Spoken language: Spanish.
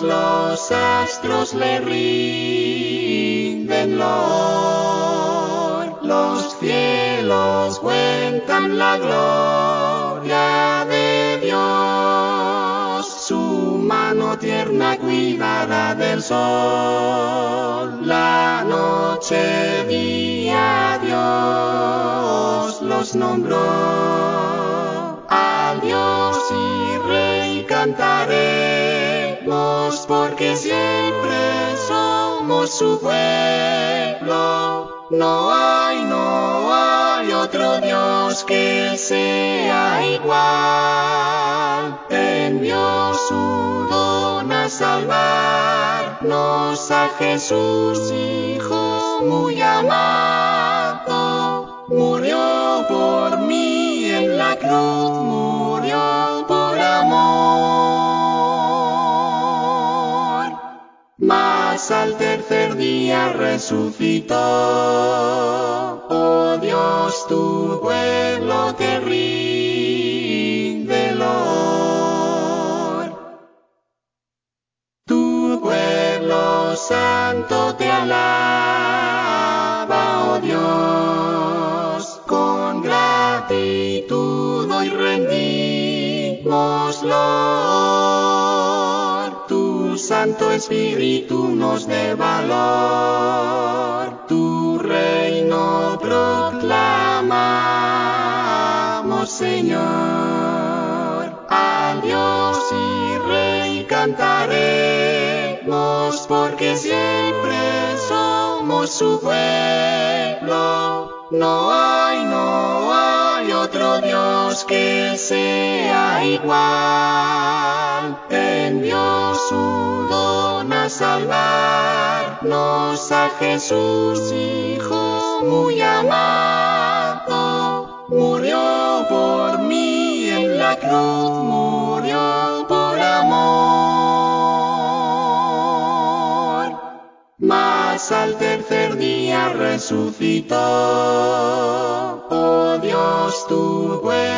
Los astros le rinden lor. Los cielos cuentan la gloria de Dios. Su mano tierna cuidará del sol. La noche, día, Dios los nombró. Porque siempre somos su pueblo. No hay, no hay otro Dios que sea igual. Envió su don a salvarnos a Jesús, Hijo muy amado. Murió por mí en la cruz, Al tercer día resucitó. Oh Dios, tu pueblo te rinde lor. Tu pueblo santo te alaba, oh Dios, con gratitud hoy rendimos. Tu Santo Espíritu dé valor, tu reino proclamamos, Señor. Al Dios y Rey cantaremos, porque siempre somos su pueblo. No hay, no hay otro Dios que sea igual. Salvarnos a Jesús, Hijo muy amado. Murió por mí en la cruz, murió por amor. Mas al tercer día resucitó. Oh Dios, tu pueblo